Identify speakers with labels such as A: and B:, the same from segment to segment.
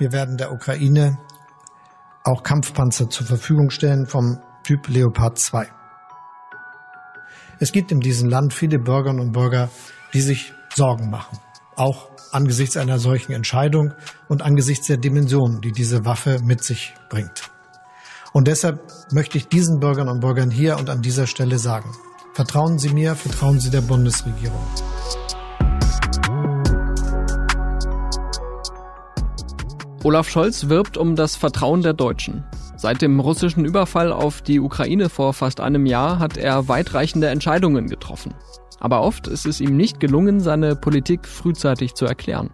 A: Wir werden der Ukraine auch Kampfpanzer zur Verfügung stellen vom Typ Leopard 2. Es gibt in diesem Land viele Bürgerinnen und Bürger, die sich Sorgen machen, auch angesichts einer solchen Entscheidung und angesichts der Dimensionen, die diese Waffe mit sich bringt. Und deshalb möchte ich diesen Bürgerinnen und Bürgern hier und an dieser Stelle sagen, vertrauen Sie mir, vertrauen Sie der Bundesregierung.
B: Olaf Scholz wirbt um das Vertrauen der Deutschen. Seit dem russischen Überfall auf die Ukraine vor fast einem Jahr hat er weitreichende Entscheidungen getroffen. Aber oft ist es ihm nicht gelungen, seine Politik frühzeitig zu erklären.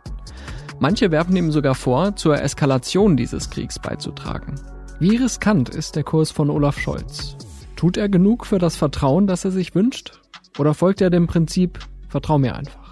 B: Manche werfen ihm sogar vor, zur Eskalation dieses Kriegs beizutragen. Wie riskant ist der Kurs von Olaf Scholz? Tut er genug für das Vertrauen, das er sich wünscht? Oder folgt er dem Prinzip, vertrau mir einfach?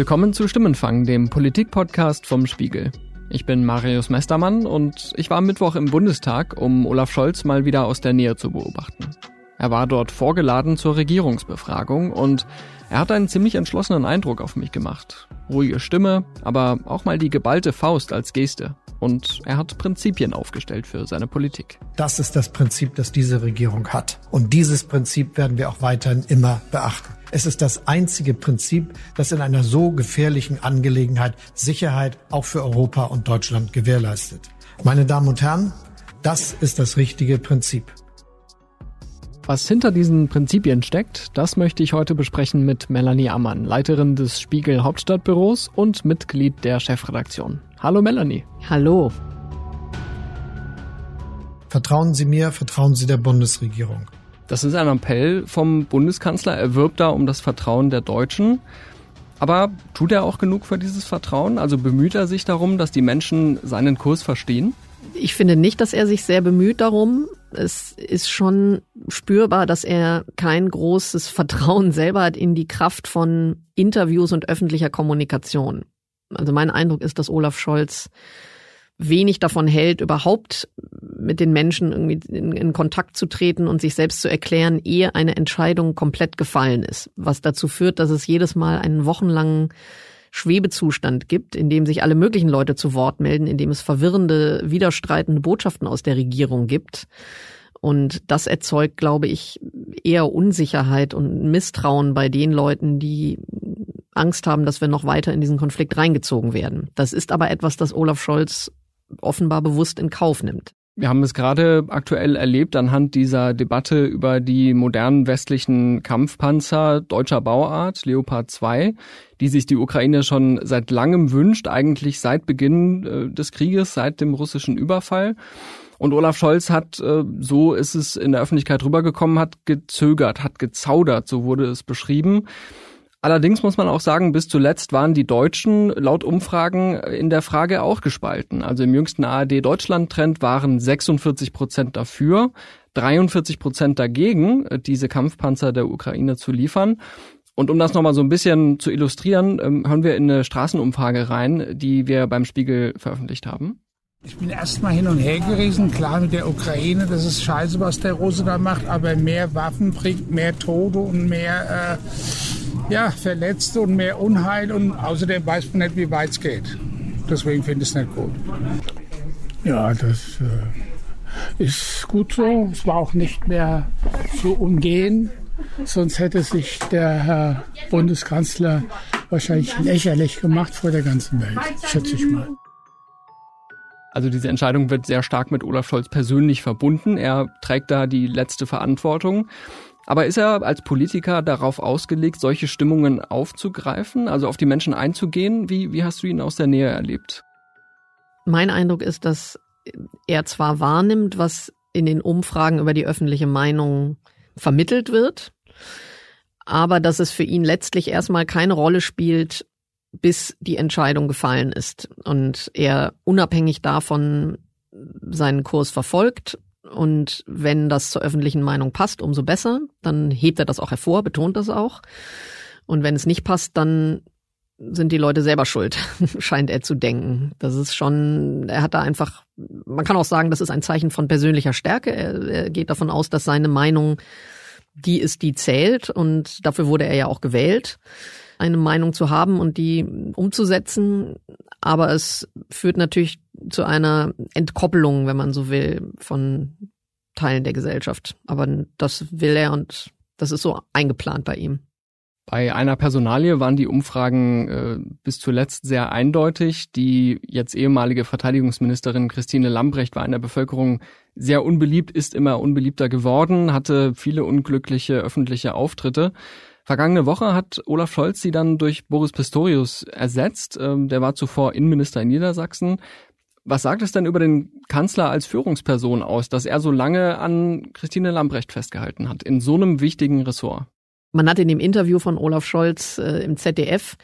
B: Willkommen zu Stimmenfang, dem Politikpodcast vom Spiegel. Ich bin Marius Mestermann und ich war am Mittwoch im Bundestag, um Olaf Scholz mal wieder aus der Nähe zu beobachten. Er war dort vorgeladen zur Regierungsbefragung und er hat einen ziemlich entschlossenen Eindruck auf mich gemacht. Ruhige Stimme, aber auch mal die geballte Faust als Geste. Und er hat Prinzipien aufgestellt für seine Politik.
A: Das ist das Prinzip, das diese Regierung hat. Und dieses Prinzip werden wir auch weiterhin immer beachten. Es ist das einzige Prinzip, das in einer so gefährlichen Angelegenheit Sicherheit auch für Europa und Deutschland gewährleistet. Meine Damen und Herren, das ist das richtige Prinzip.
B: Was hinter diesen Prinzipien steckt, das möchte ich heute besprechen mit Melanie Ammann, Leiterin des Spiegel Hauptstadtbüros und Mitglied der Chefredaktion. Hallo Melanie.
C: Hallo.
A: Vertrauen Sie mir, vertrauen Sie der Bundesregierung.
B: Das ist ein Appell vom Bundeskanzler. Er wirbt da um das Vertrauen der Deutschen. Aber tut er auch genug für dieses Vertrauen? Also bemüht er sich darum, dass die Menschen seinen Kurs verstehen?
C: Ich finde nicht, dass er sich sehr bemüht darum. Es ist schon spürbar, dass er kein großes Vertrauen selber hat in die Kraft von Interviews und öffentlicher Kommunikation. Also mein Eindruck ist, dass Olaf Scholz wenig davon hält, überhaupt mit den Menschen irgendwie in, in, Kontakt zu treten und sich selbst zu erklären, ehe eine Entscheidung komplett gefallen ist. Was dazu führt, dass es jedes Mal einen wochenlangen Schwebezustand gibt, in dem sich alle möglichen Leute zu Wort melden, in dem es verwirrende, widerstreitende Botschaften aus der Regierung gibt. Und das erzeugt, glaube ich, eher Unsicherheit und Misstrauen bei den Leuten, die Angst haben, dass wir noch weiter in diesen Konflikt reingezogen werden. Das ist aber etwas, das Olaf Scholz offenbar bewusst in Kauf nimmt.
B: Wir haben es gerade aktuell erlebt anhand dieser Debatte über die modernen westlichen Kampfpanzer deutscher Bauart, Leopard 2, die sich die Ukraine schon seit langem wünscht, eigentlich seit Beginn äh, des Krieges, seit dem russischen Überfall. Und Olaf Scholz hat, äh, so ist es in der Öffentlichkeit rübergekommen, hat gezögert, hat gezaudert, so wurde es beschrieben. Allerdings muss man auch sagen, bis zuletzt waren die Deutschen laut Umfragen in der Frage auch gespalten. Also im jüngsten ARD-Deutschland-Trend waren 46 Prozent dafür, 43 Prozent dagegen, diese Kampfpanzer der Ukraine zu liefern. Und um das nochmal so ein bisschen zu illustrieren, ähm, hören wir in eine Straßenumfrage rein, die wir beim Spiegel veröffentlicht haben.
D: Ich bin erstmal hin und her gerissen, klar mit der Ukraine, das ist scheiße, was der Russe da macht, aber mehr Waffen bringt mehr Tote und mehr äh, ja, Verletzte und mehr Unheil und außerdem weiß man nicht, wie weit es geht. Deswegen finde ich es nicht gut. Ja, das äh, ist gut so. Es war auch nicht mehr zu umgehen. Sonst hätte sich der Herr Bundeskanzler wahrscheinlich lächerlich gemacht vor der ganzen Welt, schätze ich mal.
B: Also diese Entscheidung wird sehr stark mit Olaf Scholz persönlich verbunden. Er trägt da die letzte Verantwortung. Aber ist er als Politiker darauf ausgelegt, solche Stimmungen aufzugreifen, also auf die Menschen einzugehen? Wie, wie hast du ihn aus der Nähe erlebt?
C: Mein Eindruck ist, dass er zwar wahrnimmt, was in den Umfragen über die öffentliche Meinung vermittelt wird, aber dass es für ihn letztlich erstmal keine Rolle spielt, bis die Entscheidung gefallen ist und er unabhängig davon seinen Kurs verfolgt. Und wenn das zur öffentlichen Meinung passt, umso besser. Dann hebt er das auch hervor, betont das auch. Und wenn es nicht passt, dann sind die Leute selber schuld, scheint er zu denken. Das ist schon, er hat da einfach, man kann auch sagen, das ist ein Zeichen von persönlicher Stärke. Er, er geht davon aus, dass seine Meinung die ist, die zählt und dafür wurde er ja auch gewählt, eine Meinung zu haben und die umzusetzen. Aber es führt natürlich zu einer Entkoppelung, wenn man so will, von Teilen der Gesellschaft. Aber das will er und das ist so eingeplant bei ihm.
B: Bei einer Personalie waren die Umfragen äh, bis zuletzt sehr eindeutig. Die jetzt ehemalige Verteidigungsministerin Christine Lambrecht war in der Bevölkerung sehr unbeliebt, ist immer unbeliebter geworden, hatte viele unglückliche öffentliche Auftritte. Vergangene Woche hat Olaf Scholz sie dann durch Boris Pistorius ersetzt. Ähm, der war zuvor Innenminister in Niedersachsen. Was sagt es denn über den Kanzler als Führungsperson aus, dass er so lange an Christine Lambrecht festgehalten hat, in so einem wichtigen Ressort?
C: Man hat in dem Interview von Olaf Scholz äh, im ZDF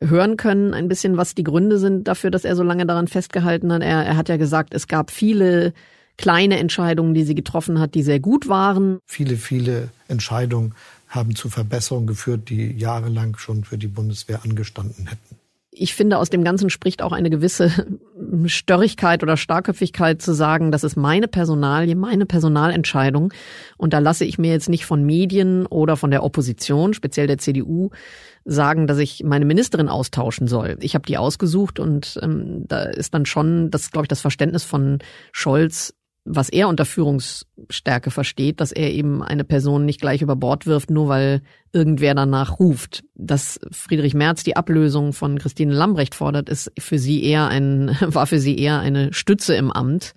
C: hören können, ein bisschen, was die Gründe sind dafür, dass er so lange daran festgehalten hat. Er, er hat ja gesagt, es gab viele kleine Entscheidungen, die sie getroffen hat, die sehr gut waren.
A: Viele, viele Entscheidungen haben zu Verbesserungen geführt, die jahrelang schon für die Bundeswehr angestanden hätten
C: ich finde, aus dem Ganzen spricht auch eine gewisse Störrigkeit oder Starkköpfigkeit zu sagen, das ist meine Personalie, meine Personalentscheidung. Und da lasse ich mir jetzt nicht von Medien oder von der Opposition, speziell der CDU, sagen, dass ich meine Ministerin austauschen soll. Ich habe die ausgesucht und ähm, da ist dann schon das, glaube ich, das Verständnis von Scholz was er unter Führungsstärke versteht, dass er eben eine Person nicht gleich über Bord wirft, nur weil irgendwer danach ruft. Dass Friedrich Merz die Ablösung von Christine Lambrecht fordert, ist für sie eher ein, war für sie eher eine Stütze im Amt,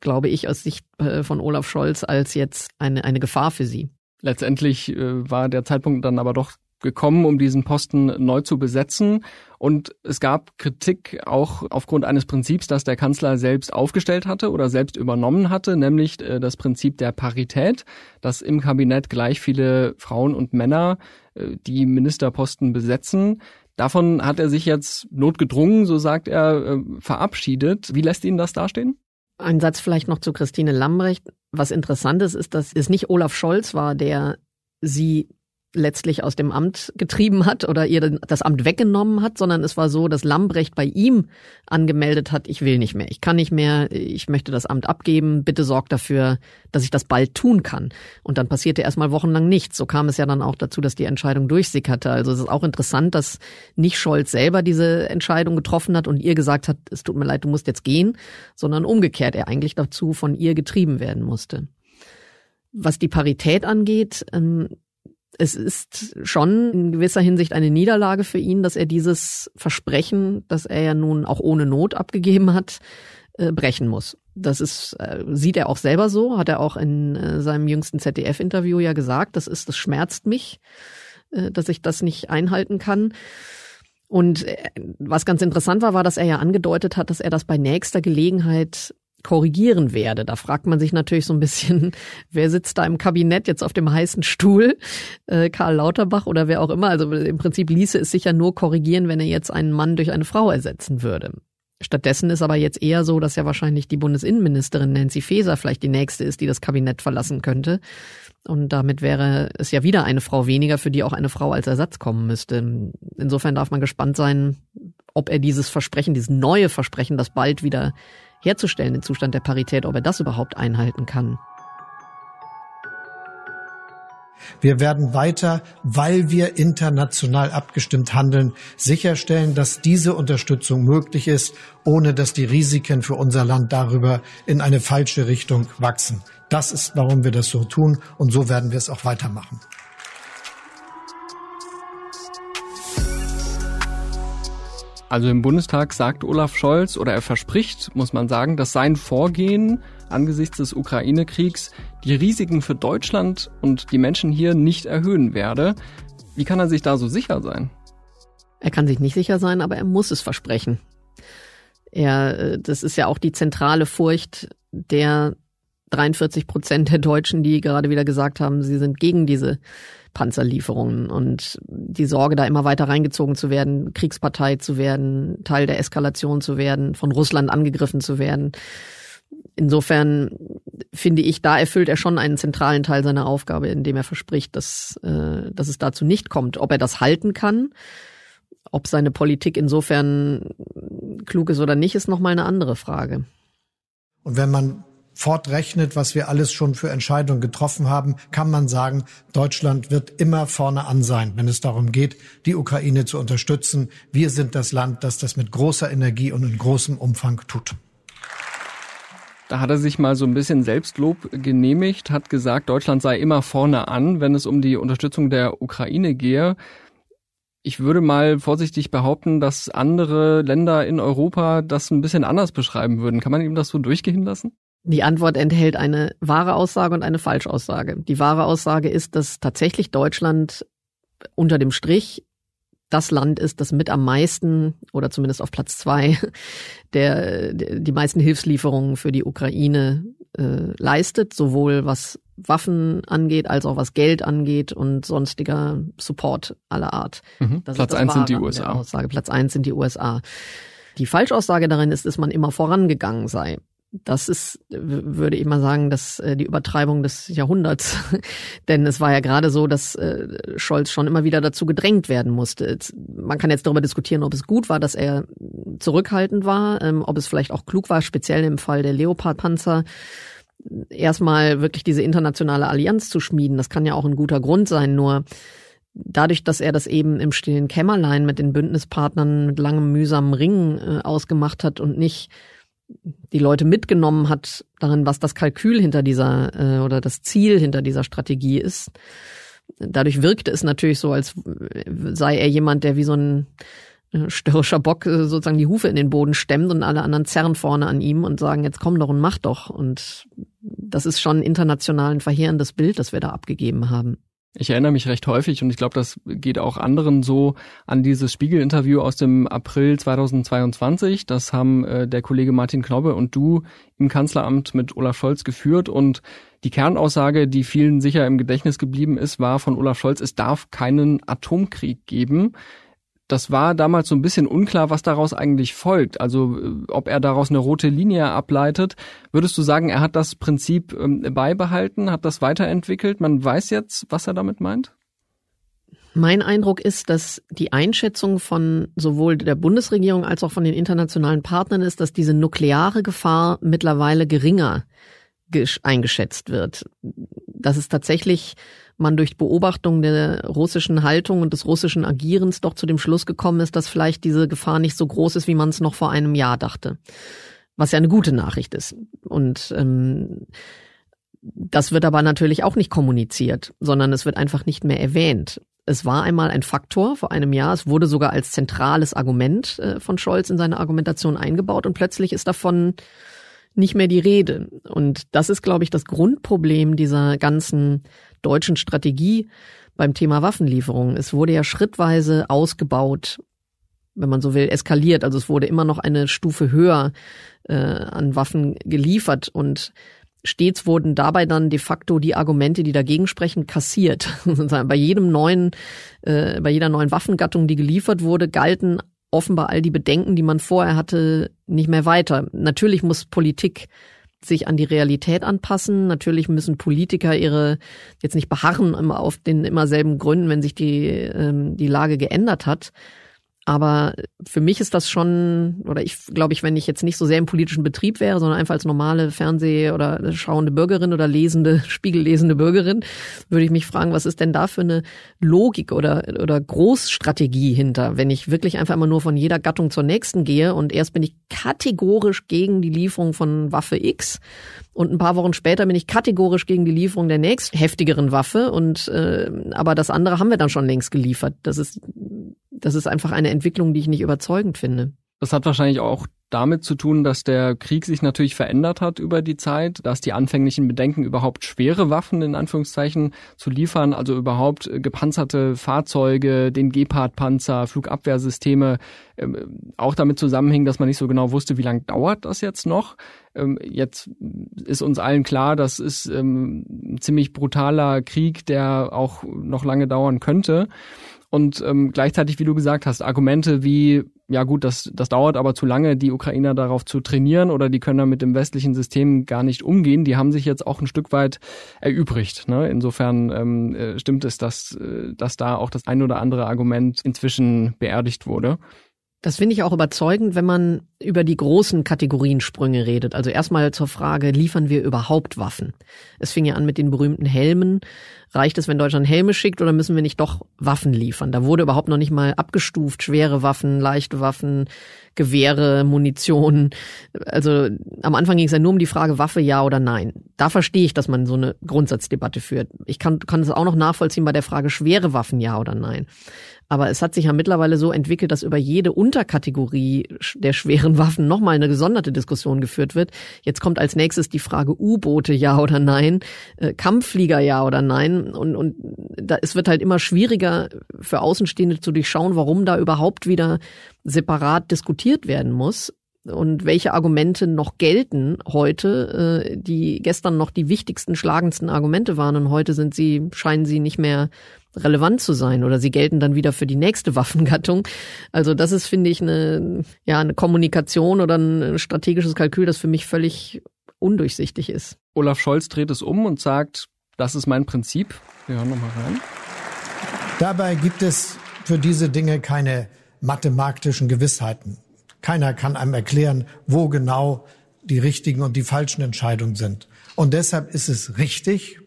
C: glaube ich, aus Sicht äh, von Olaf Scholz, als jetzt eine, eine Gefahr für sie.
B: Letztendlich äh, war der Zeitpunkt dann aber doch gekommen, um diesen Posten neu zu besetzen. Und es gab Kritik auch aufgrund eines Prinzips, das der Kanzler selbst aufgestellt hatte oder selbst übernommen hatte, nämlich äh, das Prinzip der Parität, dass im Kabinett gleich viele Frauen und Männer äh, die Ministerposten besetzen. Davon hat er sich jetzt notgedrungen, so sagt er, äh, verabschiedet. Wie lässt ihn das dastehen?
C: Ein Satz vielleicht noch zu Christine Lambrecht. Was interessant ist, ist, dass es nicht Olaf Scholz war, der sie letztlich aus dem Amt getrieben hat oder ihr das Amt weggenommen hat, sondern es war so, dass Lambrecht bei ihm angemeldet hat, ich will nicht mehr, ich kann nicht mehr, ich möchte das Amt abgeben, bitte sorg dafür, dass ich das bald tun kann. Und dann passierte erstmal wochenlang nichts. So kam es ja dann auch dazu, dass die Entscheidung durchsickerte. Also es ist auch interessant, dass nicht Scholz selber diese Entscheidung getroffen hat und ihr gesagt hat, es tut mir leid, du musst jetzt gehen, sondern umgekehrt, er eigentlich dazu von ihr getrieben werden musste. Was die Parität angeht, ähm, es ist schon in gewisser Hinsicht eine Niederlage für ihn, dass er dieses Versprechen, das er ja nun auch ohne Not abgegeben hat, äh, brechen muss. Das ist, äh, sieht er auch selber so, hat er auch in äh, seinem jüngsten ZDF-Interview ja gesagt. Das ist, das schmerzt mich, dass ich das nicht einhalten kann. Und was ganz interessant war, war, dass er ja angedeutet hat, dass er das bei nächster Gelegenheit korrigieren werde. Da fragt man sich natürlich so ein bisschen, wer sitzt da im Kabinett jetzt auf dem heißen Stuhl? Äh, Karl Lauterbach oder wer auch immer. Also im Prinzip ließe es sich ja nur korrigieren, wenn er jetzt einen Mann durch eine Frau ersetzen würde. Stattdessen ist aber jetzt eher so, dass ja wahrscheinlich die Bundesinnenministerin Nancy Faeser vielleicht die nächste ist, die das Kabinett verlassen könnte. Und damit wäre es ja wieder eine Frau weniger, für die auch eine Frau als Ersatz kommen müsste. Insofern darf man gespannt sein, ob er dieses Versprechen, dieses neue Versprechen, das bald wieder herzustellen, den Zustand der Parität, ob er das überhaupt einhalten kann.
A: Wir werden weiter, weil wir international abgestimmt handeln, sicherstellen, dass diese Unterstützung möglich ist, ohne dass die Risiken für unser Land darüber in eine falsche Richtung wachsen. Das ist, warum wir das so tun und so werden wir es auch weitermachen.
B: Also im Bundestag sagt Olaf Scholz oder er verspricht, muss man sagen, dass sein Vorgehen angesichts des Ukraine-Kriegs die Risiken für Deutschland und die Menschen hier nicht erhöhen werde. Wie kann er sich da so sicher sein?
C: Er kann sich nicht sicher sein, aber er muss es versprechen. Er, äh, das ist ja auch die zentrale Furcht der 43 Prozent der Deutschen, die gerade wieder gesagt haben, sie sind gegen diese Panzerlieferungen und die Sorge, da immer weiter reingezogen zu werden, Kriegspartei zu werden, Teil der Eskalation zu werden, von Russland angegriffen zu werden. Insofern finde ich, da erfüllt er schon einen zentralen Teil seiner Aufgabe, indem er verspricht, dass, äh, dass es dazu nicht kommt. Ob er das halten kann, ob seine Politik insofern klug ist oder nicht, ist nochmal eine andere Frage.
A: Und wenn man fortrechnet, was wir alles schon für Entscheidungen getroffen haben, kann man sagen, Deutschland wird immer vorne an sein, wenn es darum geht, die Ukraine zu unterstützen. Wir sind das Land, das das mit großer Energie und in großem Umfang tut.
B: Da hat er sich mal so ein bisschen Selbstlob genehmigt, hat gesagt, Deutschland sei immer vorne an, wenn es um die Unterstützung der Ukraine gehe. Ich würde mal vorsichtig behaupten, dass andere Länder in Europa das ein bisschen anders beschreiben würden. Kann man ihm das so durchgehen lassen?
C: Die Antwort enthält eine wahre Aussage und eine Falschaussage. Die wahre Aussage ist, dass tatsächlich Deutschland unter dem Strich das Land ist, das mit am meisten oder zumindest auf Platz zwei der, die meisten Hilfslieferungen für die Ukraine äh, leistet, sowohl was Waffen angeht, als auch was Geld angeht und sonstiger Support aller Art.
B: Mhm. Platz eins sind die USA.
C: Aussage. Platz eins sind die USA. Die Falschaussage darin ist, dass man immer vorangegangen sei das ist, würde ich mal sagen, dass äh, die Übertreibung des Jahrhunderts. Denn es war ja gerade so, dass äh, Scholz schon immer wieder dazu gedrängt werden musste. Man kann jetzt darüber diskutieren, ob es gut war, dass er zurückhaltend war, ähm, ob es vielleicht auch klug war, speziell im Fall der Leopard-Panzer, erstmal wirklich diese internationale Allianz zu schmieden. Das kann ja auch ein guter Grund sein, nur dadurch, dass er das eben im stillen Kämmerlein mit den Bündnispartnern mit langem mühsamen Ringen äh, ausgemacht hat und nicht die Leute mitgenommen hat darin, was das Kalkül hinter dieser äh, oder das Ziel hinter dieser Strategie ist. Dadurch wirkte es natürlich so, als sei er jemand, der wie so ein äh, störrischer Bock äh, sozusagen die Hufe in den Boden stemmt und alle anderen zerren vorne an ihm und sagen, jetzt komm doch und mach doch. Und das ist schon international ein verheerendes Bild, das wir da abgegeben haben.
B: Ich erinnere mich recht häufig und ich glaube, das geht auch anderen so an dieses Spiegel-Interview aus dem April 2022. Das haben äh, der Kollege Martin Knobbe und du im Kanzleramt mit Olaf Scholz geführt und die Kernaussage, die vielen sicher im Gedächtnis geblieben ist, war von Olaf Scholz, es darf keinen Atomkrieg geben das war damals so ein bisschen unklar, was daraus eigentlich folgt. Also äh, ob er daraus eine rote Linie ableitet. Würdest du sagen, er hat das Prinzip ähm, beibehalten, hat das weiterentwickelt? Man weiß jetzt, was er damit meint?
C: Mein Eindruck ist, dass die Einschätzung von sowohl der Bundesregierung als auch von den internationalen Partnern ist, dass diese nukleare Gefahr mittlerweile geringer eingeschätzt wird. Dass es tatsächlich man durch Beobachtung der russischen Haltung und des russischen Agierens doch zu dem Schluss gekommen ist, dass vielleicht diese Gefahr nicht so groß ist, wie man es noch vor einem Jahr dachte. Was ja eine gute Nachricht ist. Und ähm, das wird aber natürlich auch nicht kommuniziert, sondern es wird einfach nicht mehr erwähnt. Es war einmal ein Faktor vor einem Jahr. Es wurde sogar als zentrales Argument äh, von Scholz in seine Argumentation eingebaut und plötzlich ist davon nicht mehr die Rede. Und das ist, glaube ich, das Grundproblem dieser ganzen deutschen Strategie beim Thema Waffenlieferungen. Es wurde ja schrittweise ausgebaut, wenn man so will, eskaliert. Also es wurde immer noch eine Stufe höher äh, an Waffen geliefert und stets wurden dabei dann de facto die Argumente, die dagegen sprechen, kassiert. bei jedem neuen, äh, bei jeder neuen Waffengattung, die geliefert wurde, galten offenbar all die Bedenken, die man vorher hatte, nicht mehr weiter. Natürlich muss Politik sich an die Realität anpassen. Natürlich müssen Politiker ihre jetzt nicht beharren auf den immer selben Gründen, wenn sich die, ähm, die Lage geändert hat. Aber für mich ist das schon, oder ich glaube ich, wenn ich jetzt nicht so sehr im politischen Betrieb wäre, sondern einfach als normale Fernseh- oder schauende Bürgerin oder lesende, spiegellesende Bürgerin, würde ich mich fragen, was ist denn da für eine Logik oder, oder Großstrategie hinter, wenn ich wirklich einfach immer nur von jeder Gattung zur nächsten gehe und erst bin ich kategorisch gegen die Lieferung von Waffe X und ein paar Wochen später bin ich kategorisch gegen die Lieferung der nächst heftigeren Waffe und äh, aber das andere haben wir dann schon längst geliefert. Das ist das ist einfach eine Entwicklung, die ich nicht überzeugend finde.
B: Das hat wahrscheinlich auch damit zu tun, dass der Krieg sich natürlich verändert hat über die Zeit, dass die anfänglichen Bedenken überhaupt schwere Waffen in Anführungszeichen zu liefern, also überhaupt gepanzerte Fahrzeuge, den Gepard-Panzer, Flugabwehrsysteme, ähm, auch damit zusammenhing, dass man nicht so genau wusste, wie lange dauert das jetzt noch. Ähm, jetzt ist uns allen klar, das ist ähm, ein ziemlich brutaler Krieg, der auch noch lange dauern könnte. Und ähm, gleichzeitig, wie du gesagt hast, Argumente wie, ja gut, das, das dauert aber zu lange, die Ukrainer darauf zu trainieren oder die können da mit dem westlichen System gar nicht umgehen, die haben sich jetzt auch ein Stück weit erübrigt. Ne? Insofern ähm, äh, stimmt es, dass, äh, dass da auch das ein oder andere Argument inzwischen beerdigt wurde.
C: Das finde ich auch überzeugend, wenn man über die großen Kategoriensprünge redet. Also erstmal zur Frage, liefern wir überhaupt Waffen? Es fing ja an mit den berühmten Helmen. Reicht es, wenn Deutschland Helme schickt oder müssen wir nicht doch Waffen liefern? Da wurde überhaupt noch nicht mal abgestuft. Schwere Waffen, leichte Waffen, Gewehre, Munition. Also am Anfang ging es ja nur um die Frage Waffe ja oder nein. Da verstehe ich, dass man so eine Grundsatzdebatte führt. Ich kann, kann es auch noch nachvollziehen bei der Frage schwere Waffen ja oder nein. Aber es hat sich ja mittlerweile so entwickelt, dass über jede Unterkategorie der schweren Waffen nochmal eine gesonderte Diskussion geführt wird. Jetzt kommt als nächstes die Frage U-Boote ja oder nein, äh, Kampfflieger ja oder nein. Und, und da, es wird halt immer schwieriger für Außenstehende zu durchschauen, warum da überhaupt wieder separat diskutiert werden muss und welche Argumente noch gelten heute, äh, die gestern noch die wichtigsten, schlagendsten Argumente waren und heute sind sie, scheinen sie nicht mehr relevant zu sein oder sie gelten dann wieder für die nächste Waffengattung. Also das ist, finde ich, eine, ja, eine Kommunikation oder ein strategisches Kalkül, das für mich völlig undurchsichtig ist.
B: Olaf Scholz dreht es um und sagt, das ist mein Prinzip. Wir hören nochmal rein.
A: Dabei gibt es für diese Dinge keine mathematischen Gewissheiten. Keiner kann einem erklären, wo genau die richtigen und die falschen Entscheidungen sind. Und deshalb ist es richtig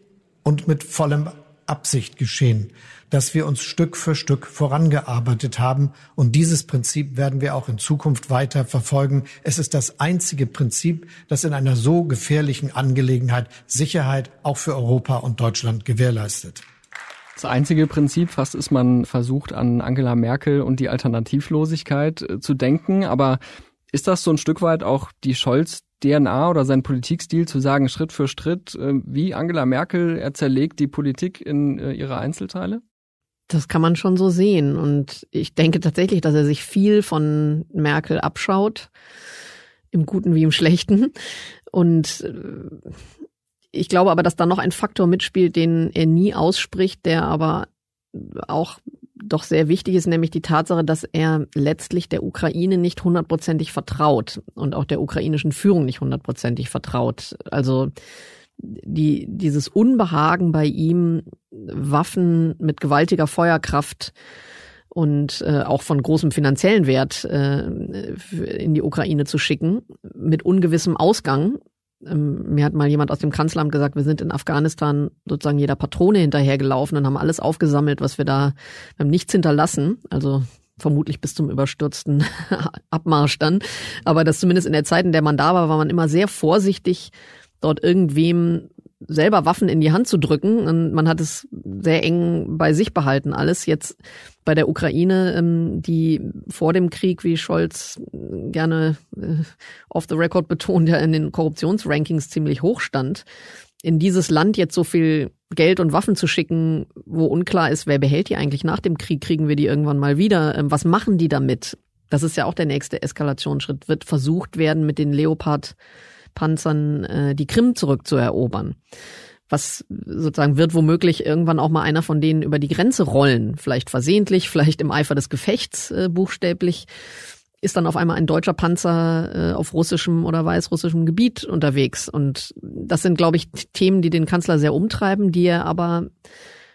A: und mit vollem Absicht geschehen, dass wir uns Stück für Stück vorangearbeitet haben. Und dieses Prinzip werden wir auch in Zukunft weiter verfolgen. Es ist das einzige Prinzip, das in einer so gefährlichen Angelegenheit Sicherheit auch für Europa und Deutschland gewährleistet.
B: Das einzige Prinzip, fast ist man versucht, an Angela Merkel und die Alternativlosigkeit äh, zu denken. Aber ist das so ein Stück weit auch die Scholz DNA oder sein Politikstil zu sagen, Schritt für Schritt, äh, wie Angela Merkel, er zerlegt die Politik in äh, ihre Einzelteile?
C: Das kann man schon so sehen. Und ich denke tatsächlich, dass er sich viel von Merkel abschaut, im Guten wie im Schlechten. Und äh, ich glaube aber, dass da noch ein Faktor mitspielt, den er nie ausspricht, der aber auch doch sehr wichtig ist, nämlich die Tatsache, dass er letztlich der Ukraine nicht hundertprozentig vertraut und auch der ukrainischen Führung nicht hundertprozentig vertraut. Also die, dieses Unbehagen bei ihm, Waffen mit gewaltiger Feuerkraft und äh, auch von großem finanziellen Wert äh, in die Ukraine zu schicken, mit ungewissem Ausgang, ähm, mir hat mal jemand aus dem Kanzleramt gesagt, wir sind in Afghanistan sozusagen jeder Patrone hinterhergelaufen und haben alles aufgesammelt, was wir da, wir haben nichts hinterlassen. Also vermutlich bis zum überstürzten Abmarsch dann. Aber das zumindest in der Zeit, in der man da war, war man immer sehr vorsichtig, dort irgendwem selber Waffen in die Hand zu drücken. Und man hat es sehr eng bei sich behalten alles. Jetzt bei der Ukraine, ähm, die vor dem Krieg, wie Scholz gerne äh, off the record betont, ja in den Korruptionsrankings ziemlich hoch stand. In dieses Land jetzt so viel Geld und Waffen zu schicken, wo unklar ist, wer behält die eigentlich nach dem Krieg, kriegen wir die irgendwann mal wieder. Ähm, was machen die damit? Das ist ja auch der nächste Eskalationsschritt. Wird versucht werden, mit den Leopard Panzern äh, die Krim zurückzuerobern. Was sozusagen wird womöglich irgendwann auch mal einer von denen über die Grenze rollen, vielleicht versehentlich, vielleicht im Eifer des Gefechts äh, buchstäblich ist dann auf einmal ein deutscher Panzer äh, auf russischem oder weißrussischem Gebiet unterwegs. Und das sind, glaube ich, Themen, die den Kanzler sehr umtreiben, die er aber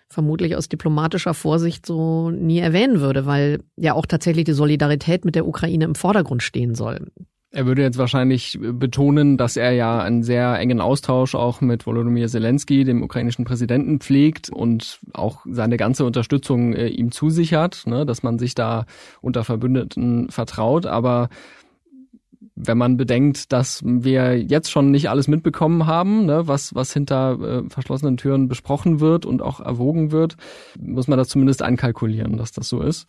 C: vermutlich aus diplomatischer Vorsicht so nie erwähnen würde, weil ja auch tatsächlich die Solidarität mit der Ukraine im Vordergrund stehen soll.
B: Er würde jetzt wahrscheinlich betonen, dass er ja einen sehr engen Austausch auch mit Volodymyr Zelensky, dem ukrainischen Präsidenten, pflegt und auch seine ganze Unterstützung äh, ihm zusichert, ne, dass man sich da unter Verbündeten vertraut. Aber wenn man bedenkt, dass wir jetzt schon nicht alles mitbekommen haben, ne, was, was hinter äh, verschlossenen Türen besprochen wird und auch erwogen wird, muss man das zumindest einkalkulieren, dass das so ist.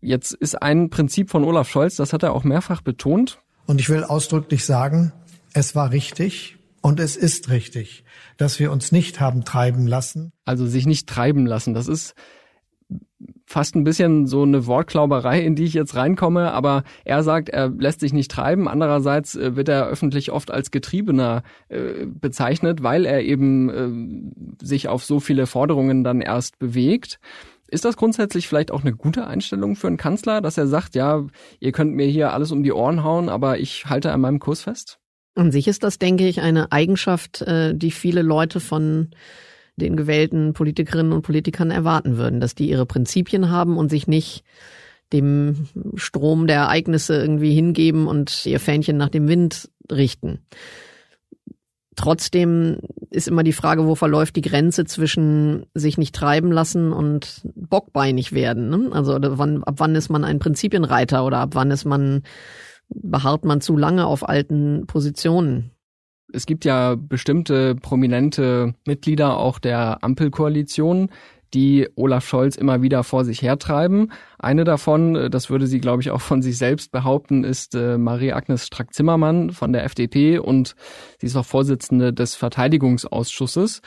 B: Jetzt ist ein Prinzip von Olaf Scholz, das hat er auch mehrfach betont,
A: und ich will ausdrücklich sagen, es war richtig und es ist richtig, dass wir uns nicht haben treiben lassen.
B: Also sich nicht treiben lassen, das ist fast ein bisschen so eine Wortklauberei, in die ich jetzt reinkomme, aber er sagt, er lässt sich nicht treiben. Andererseits äh, wird er öffentlich oft als Getriebener äh, bezeichnet, weil er eben äh, sich auf so viele Forderungen dann erst bewegt. Ist das grundsätzlich vielleicht auch eine gute Einstellung für einen Kanzler, dass er sagt, ja, ihr könnt mir hier alles um die Ohren hauen, aber ich halte an meinem Kurs fest?
C: An sich ist das, denke ich, eine Eigenschaft, äh, die viele Leute von den gewählten Politikerinnen und Politikern erwarten würden, dass die ihre Prinzipien haben und sich nicht dem Strom der Ereignisse irgendwie hingeben und ihr Fähnchen nach dem Wind richten. Trotzdem ist immer die Frage, wo verläuft die Grenze zwischen sich nicht treiben lassen und bockbeinig werden. Ne? Also wann, ab wann ist man ein Prinzipienreiter oder ab wann ist man, beharrt man zu lange auf alten Positionen?
B: Es gibt ja bestimmte prominente Mitglieder auch der Ampelkoalition, die Olaf Scholz immer wieder vor sich hertreiben. Eine davon, äh, das würde sie, glaube ich, auch von sich selbst behaupten, ist äh, Marie-Agnes Strack-Zimmermann von der FDP und sie ist auch Vorsitzende des Verteidigungsausschusses.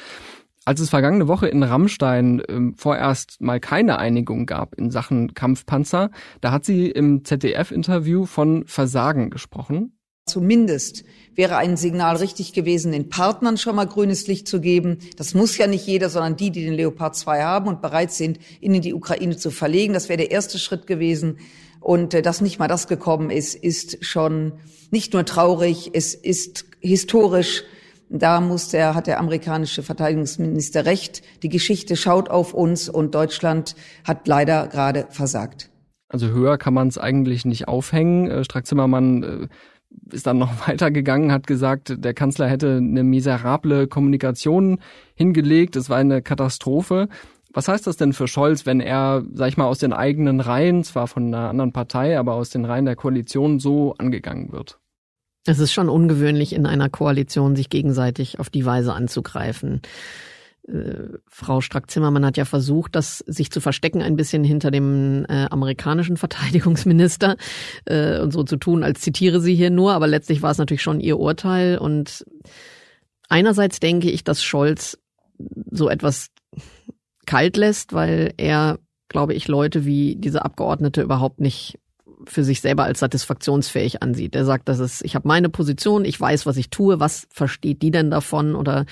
B: Als es vergangene Woche in Rammstein äh, vorerst mal keine Einigung gab in Sachen Kampfpanzer, da hat sie im ZDF-Interview von Versagen gesprochen.
E: Zumindest wäre ein Signal richtig gewesen, den Partnern schon mal grünes Licht zu geben. Das muss ja nicht jeder, sondern die, die den Leopard 2 haben und bereit sind, ihn in die Ukraine zu verlegen. Das wäre der erste Schritt gewesen. Und äh, dass nicht mal das gekommen ist, ist schon nicht nur traurig, es ist historisch. Da muss der, hat der amerikanische Verteidigungsminister recht. Die Geschichte schaut auf uns und Deutschland hat leider gerade versagt.
B: Also höher kann man es eigentlich nicht aufhängen. Strack Zimmermann äh, ist dann noch weitergegangen, hat gesagt, der Kanzler hätte eine miserable Kommunikation hingelegt, es war eine Katastrophe. Was heißt das denn für Scholz, wenn er, sag ich mal, aus den eigenen Reihen, zwar von einer anderen Partei, aber aus den Reihen der Koalition so angegangen wird?
C: Es ist schon ungewöhnlich, in einer Koalition sich gegenseitig auf die Weise anzugreifen. Äh, Frau Strack-Zimmermann hat ja versucht, das sich zu verstecken ein bisschen hinter dem äh, amerikanischen Verteidigungsminister äh, und so zu tun, als zitiere sie hier nur, aber letztlich war es natürlich schon ihr Urteil. Und einerseits denke ich, dass Scholz so etwas kalt lässt, weil er, glaube ich, Leute wie diese Abgeordnete überhaupt nicht für sich selber als satisfaktionsfähig ansieht. Er sagt, das ist, ich habe meine Position, ich weiß, was ich tue, was versteht die denn davon oder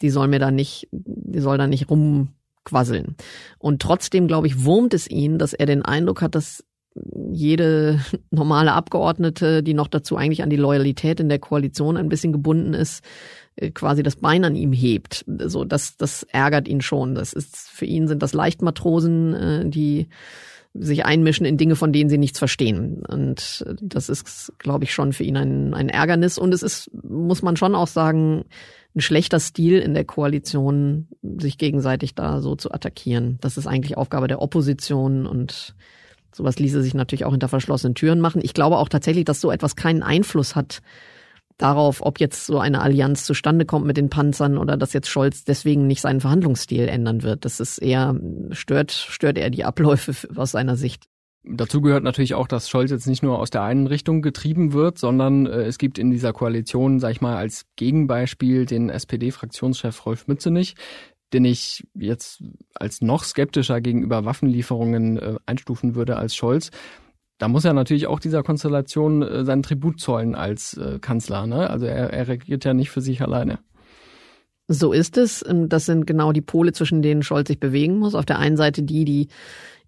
C: die soll mir da nicht, die soll da nicht rumquasseln. Und trotzdem, glaube ich, wurmt es ihn, dass er den Eindruck hat, dass jede normale Abgeordnete, die noch dazu eigentlich an die Loyalität in der Koalition ein bisschen gebunden ist, äh, quasi das Bein an ihm hebt. So, das, das ärgert ihn schon. Das ist, für ihn sind das Leichtmatrosen, äh, die sich einmischen in Dinge, von denen sie nichts verstehen. Und das ist, glaube ich, schon für ihn ein, ein Ärgernis. Und es ist, muss man schon auch sagen, ein schlechter Stil in der Koalition, sich gegenseitig da so zu attackieren. Das ist eigentlich Aufgabe der Opposition und sowas ließe sich natürlich auch hinter verschlossenen Türen machen. Ich glaube auch tatsächlich, dass so etwas keinen Einfluss hat darauf, ob jetzt so eine Allianz zustande kommt mit den Panzern oder dass jetzt Scholz deswegen nicht seinen Verhandlungsstil ändern wird. Das ist eher, stört, stört er die Abläufe aus seiner Sicht.
B: Dazu gehört natürlich auch, dass Scholz jetzt nicht nur aus der einen Richtung getrieben wird, sondern äh, es gibt in dieser Koalition, sag ich mal, als Gegenbeispiel den SPD-Fraktionschef Rolf Mützenich, den ich jetzt als noch skeptischer gegenüber Waffenlieferungen äh, einstufen würde als Scholz. Da muss er natürlich auch dieser Konstellation äh, seinen Tribut zollen als äh, Kanzler. Ne? Also er, er regiert ja nicht für sich alleine.
C: So ist es. Das sind genau die Pole, zwischen denen Scholz sich bewegen muss. Auf der einen Seite die, die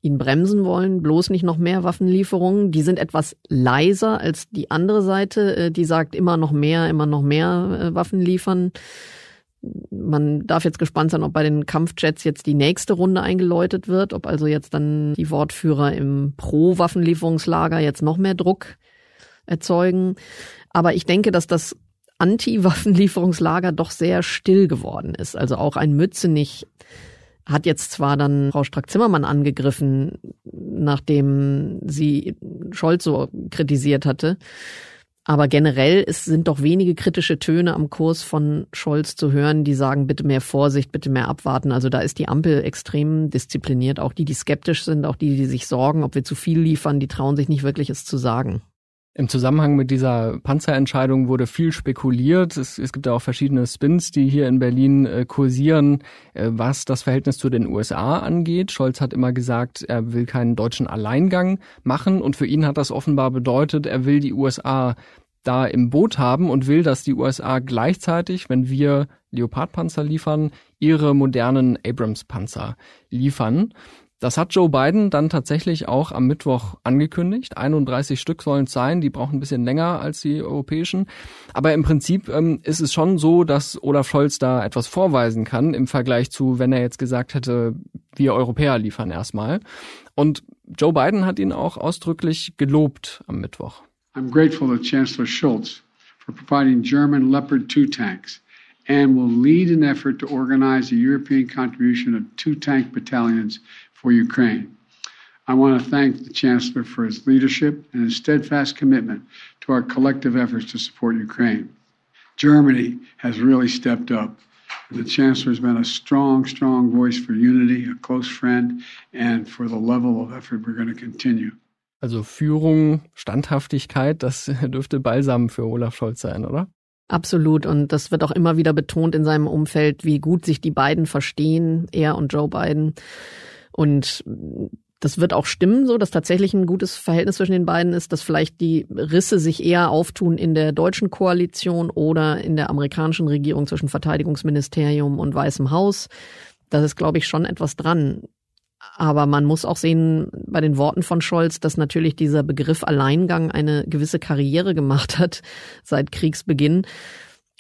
C: ihn bremsen wollen, bloß nicht noch mehr Waffenlieferungen. Die sind etwas leiser als die andere Seite, äh, die sagt immer noch mehr, immer noch mehr äh, Waffen liefern. Man darf jetzt gespannt sein, ob bei den Kampfjets jetzt die nächste Runde eingeläutet wird, ob also jetzt dann die Wortführer im Pro-Waffenlieferungslager jetzt noch mehr Druck erzeugen. Aber ich denke, dass das Anti-Waffenlieferungslager doch sehr still geworden ist. Also auch ein Mützenich hat jetzt zwar dann Frau Strack-Zimmermann angegriffen, nachdem sie Scholz so kritisiert hatte. Aber generell es sind doch wenige kritische Töne am Kurs von Scholz zu hören, die sagen, bitte mehr Vorsicht, bitte mehr abwarten. Also da ist die Ampel extrem diszipliniert. Auch die, die skeptisch sind, auch die, die sich sorgen, ob wir zu viel liefern, die trauen sich nicht wirklich es zu sagen.
B: Im Zusammenhang mit dieser Panzerentscheidung wurde viel spekuliert. Es, es gibt ja auch verschiedene Spins, die hier in Berlin äh, kursieren, äh, was das Verhältnis zu den USA angeht. Scholz hat immer gesagt, er will keinen deutschen Alleingang machen und für ihn hat das offenbar bedeutet, er will die USA da im Boot haben und will, dass die USA gleichzeitig, wenn wir Leopardpanzer liefern, ihre modernen Abrams-Panzer liefern. Das hat Joe Biden dann tatsächlich auch am Mittwoch angekündigt. 31 Stück sollen es sein, die brauchen ein bisschen länger als die europäischen. Aber im Prinzip ähm, ist es schon so, dass Olaf Scholz da etwas vorweisen kann im Vergleich zu, wenn er jetzt gesagt hätte, wir Europäer liefern erstmal. Und Joe Biden hat ihn auch ausdrücklich gelobt am Mittwoch.
F: I'm grateful to Chancellor Schultz for providing German Leopard 2 tanks and will lead an effort to organize a European contribution of two tank battalions for Ukraine. I want to thank the Chancellor for his leadership and his steadfast commitment to our collective efforts to support Ukraine. Germany has really stepped up. The Chancellor has been a strong, strong voice for unity, a close friend, and for the level of effort we're going to continue.
B: Also Führung, Standhaftigkeit, das dürfte Balsam für Olaf Scholz sein, oder?
C: Absolut. Und das wird auch immer wieder betont in seinem Umfeld, wie gut sich die beiden verstehen, er und Joe Biden. Und das wird auch stimmen, so dass tatsächlich ein gutes Verhältnis zwischen den beiden ist, dass vielleicht die Risse sich eher auftun in der deutschen Koalition oder in der amerikanischen Regierung zwischen Verteidigungsministerium und Weißem Haus. Das ist, glaube ich, schon etwas dran. Aber man muss auch sehen bei den Worten von Scholz, dass natürlich dieser Begriff Alleingang eine gewisse Karriere gemacht hat seit Kriegsbeginn.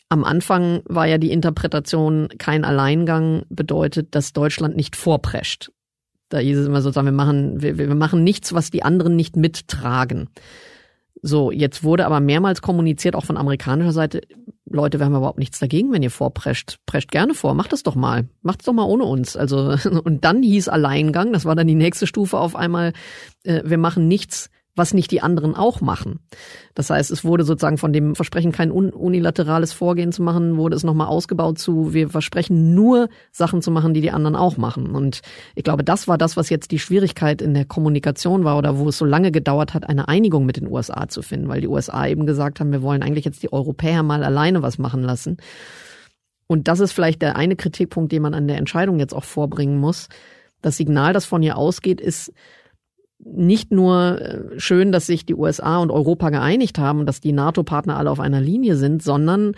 C: Am Anfang war ja die Interpretation, kein Alleingang bedeutet, dass Deutschland nicht vorprescht. Da hieß es immer sozusagen, wir machen, wir, wir machen nichts, was die anderen nicht mittragen. So, jetzt wurde aber mehrmals kommuniziert, auch von amerikanischer Seite, Leute, wir haben überhaupt nichts dagegen, wenn ihr vorprescht. Prescht gerne vor, macht das doch mal. Macht es doch mal ohne uns. Also, und dann hieß Alleingang, das war dann die nächste Stufe auf einmal, äh, wir machen nichts, was nicht die anderen auch machen. Das heißt, es wurde sozusagen von dem Versprechen, kein unilaterales Vorgehen zu machen, wurde es nochmal ausgebaut zu, wir versprechen nur Sachen zu machen, die die anderen auch machen. Und ich glaube, das war das, was jetzt die Schwierigkeit in der Kommunikation war oder wo es so lange gedauert hat, eine Einigung mit den USA zu finden, weil die USA eben gesagt haben, wir wollen eigentlich jetzt die Europäer mal alleine was machen lassen. Und das ist vielleicht der eine Kritikpunkt, den man an der Entscheidung jetzt auch vorbringen muss. Das Signal, das von ihr ausgeht, ist, nicht nur äh, schön, dass sich die USA und Europa geeinigt haben, dass die NATO-Partner alle auf einer Linie sind, sondern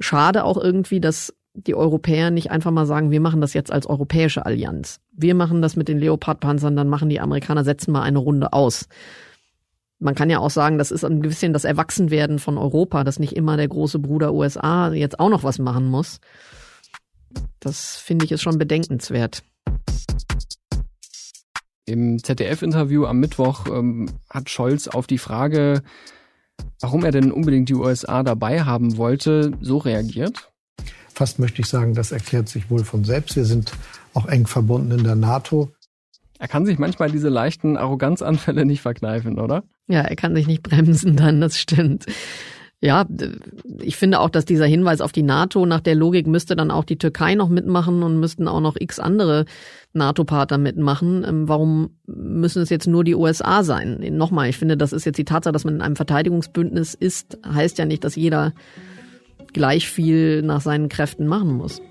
C: schade auch irgendwie, dass die Europäer nicht einfach mal sagen, wir machen das jetzt als europäische Allianz. Wir machen das mit den Leopard-Panzern, dann machen die Amerikaner, setzen mal eine Runde aus. Man kann ja auch sagen, das ist ein bisschen das Erwachsenwerden von Europa, dass nicht immer der große Bruder USA jetzt auch noch was machen muss. Das finde ich ist schon bedenkenswert.
B: Im ZDF-Interview am Mittwoch ähm, hat Scholz auf die Frage, warum er denn unbedingt die USA dabei haben wollte, so reagiert.
A: Fast möchte ich sagen, das erklärt sich wohl von selbst. Wir sind auch eng verbunden in der NATO.
B: Er kann sich manchmal diese leichten Arroganzanfälle nicht verkneifen, oder?
C: Ja, er kann sich nicht bremsen dann, das stimmt. Ja, ich finde auch, dass dieser Hinweis auf die NATO nach der Logik müsste dann auch die Türkei noch mitmachen und müssten auch noch x andere NATO-Partner mitmachen. Ähm, warum müssen es jetzt nur die USA sein? Nochmal, ich finde, das ist jetzt die Tatsache, dass man in einem Verteidigungsbündnis ist, heißt ja nicht, dass jeder gleich viel nach seinen Kräften machen muss.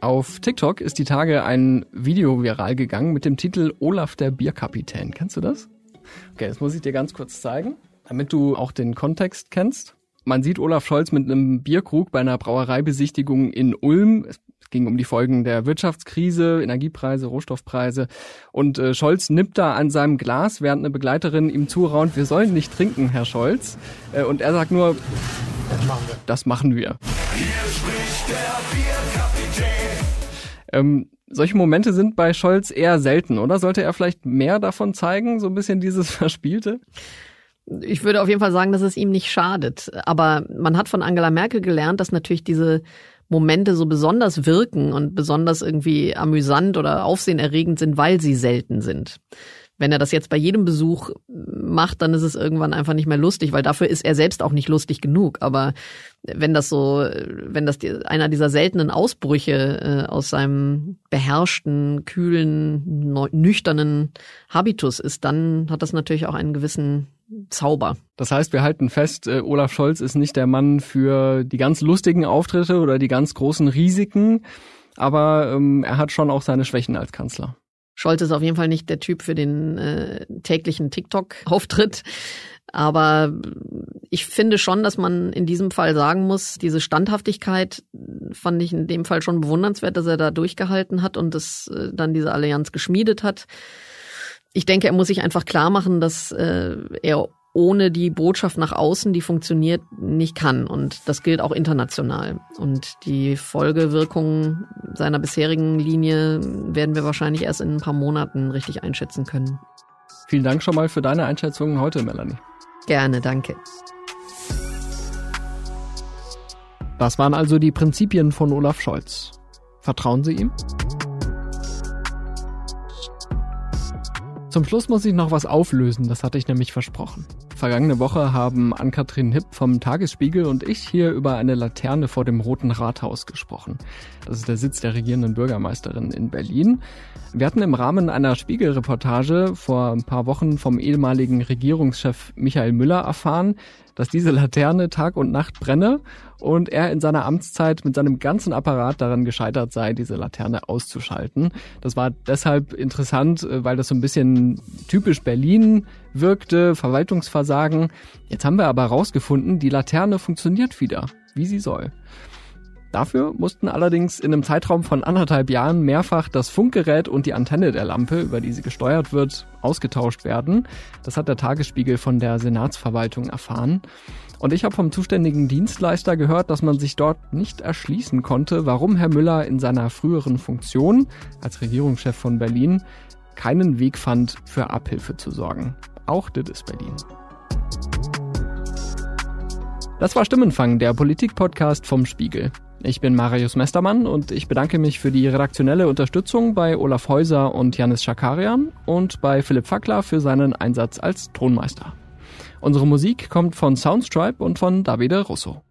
B: Auf TikTok ist die Tage ein Video viral gegangen mit dem Titel Olaf der Bierkapitän. Kennst du das? Okay, das muss ich dir ganz kurz zeigen, damit du auch den Kontext kennst. Man sieht Olaf Scholz mit einem Bierkrug bei einer Brauereibesichtigung in Ulm. Es ging um die Folgen der Wirtschaftskrise, Energiepreise, Rohstoffpreise. Und äh, Scholz nippt da an seinem Glas, während eine Begleiterin ihm zuraunt, wir sollen nicht trinken, Herr Scholz. Äh, und er sagt nur, das machen wir. Das machen wir. Hier spricht der Bierkapitän. Ähm, solche Momente sind bei Scholz eher selten, oder? Sollte er vielleicht mehr davon zeigen, so ein bisschen dieses Verspielte?
C: Ich würde auf jeden Fall sagen, dass es ihm nicht schadet. Aber man hat von Angela Merkel gelernt, dass natürlich diese Momente so besonders wirken und besonders irgendwie amüsant oder aufsehenerregend sind, weil sie selten sind. Wenn er das jetzt bei jedem Besuch macht, dann ist es irgendwann einfach nicht mehr lustig, weil dafür ist er selbst auch nicht lustig genug. Aber wenn das so, wenn das die, einer dieser seltenen Ausbrüche äh, aus seinem beherrschten, kühlen, nüchternen Habitus ist, dann hat das natürlich auch einen gewissen Zauber.
B: Das heißt, wir halten fest, äh, Olaf Scholz ist nicht der Mann für die ganz lustigen Auftritte oder die ganz großen Risiken, aber ähm, er hat schon auch seine Schwächen als Kanzler.
C: Scholz ist auf jeden Fall nicht der Typ für den äh, täglichen TikTok-Auftritt. Aber ich finde schon, dass man in diesem Fall sagen muss, diese Standhaftigkeit fand ich in dem Fall schon bewundernswert, dass er da durchgehalten hat und das äh, dann diese Allianz geschmiedet hat. Ich denke, er muss sich einfach klar machen, dass äh, er ohne die Botschaft nach außen, die funktioniert, nicht kann. Und das gilt auch international. Und die Folgewirkungen seiner bisherigen Linie werden wir wahrscheinlich erst in ein paar Monaten richtig einschätzen können.
B: Vielen Dank schon mal für deine Einschätzungen heute, Melanie.
C: Gerne, danke.
B: Das waren also die Prinzipien von Olaf Scholz. Vertrauen Sie ihm? Zum Schluss muss ich noch was auflösen, das hatte ich nämlich versprochen. Vergangene Woche haben Ann-Kathrin Hipp vom Tagesspiegel und ich hier über eine Laterne vor dem Roten Rathaus gesprochen. Das ist der Sitz der regierenden Bürgermeisterin in Berlin. Wir hatten im Rahmen einer Spiegelreportage vor ein paar Wochen vom ehemaligen Regierungschef Michael Müller erfahren, dass diese Laterne Tag und Nacht brenne und er in seiner Amtszeit mit seinem ganzen Apparat daran gescheitert sei, diese Laterne auszuschalten. Das war deshalb interessant, äh, weil das so ein bisschen typisch Berlin wirkte, Verwaltungsversagen. Jetzt haben wir aber herausgefunden, die Laterne funktioniert wieder, wie sie soll. Dafür mussten allerdings in einem Zeitraum von anderthalb Jahren mehrfach das Funkgerät und die Antenne der Lampe, über die sie gesteuert wird, ausgetauscht werden. Das hat der Tagesspiegel von der Senatsverwaltung erfahren. Und ich habe vom zuständigen Dienstleister gehört, dass man sich dort nicht erschließen konnte, warum Herr Müller in seiner früheren Funktion als Regierungschef von Berlin keinen Weg fand, für Abhilfe zu sorgen. Auch das ist Berlin. Das war Stimmenfang, der Politik-Podcast vom Spiegel. Ich bin Marius Mestermann und ich bedanke mich für die redaktionelle Unterstützung bei Olaf Häuser und Janis Schakarian und bei Philipp Fackler für seinen Einsatz als Tonmeister. Unsere Musik kommt von Soundstripe und von Davide Russo.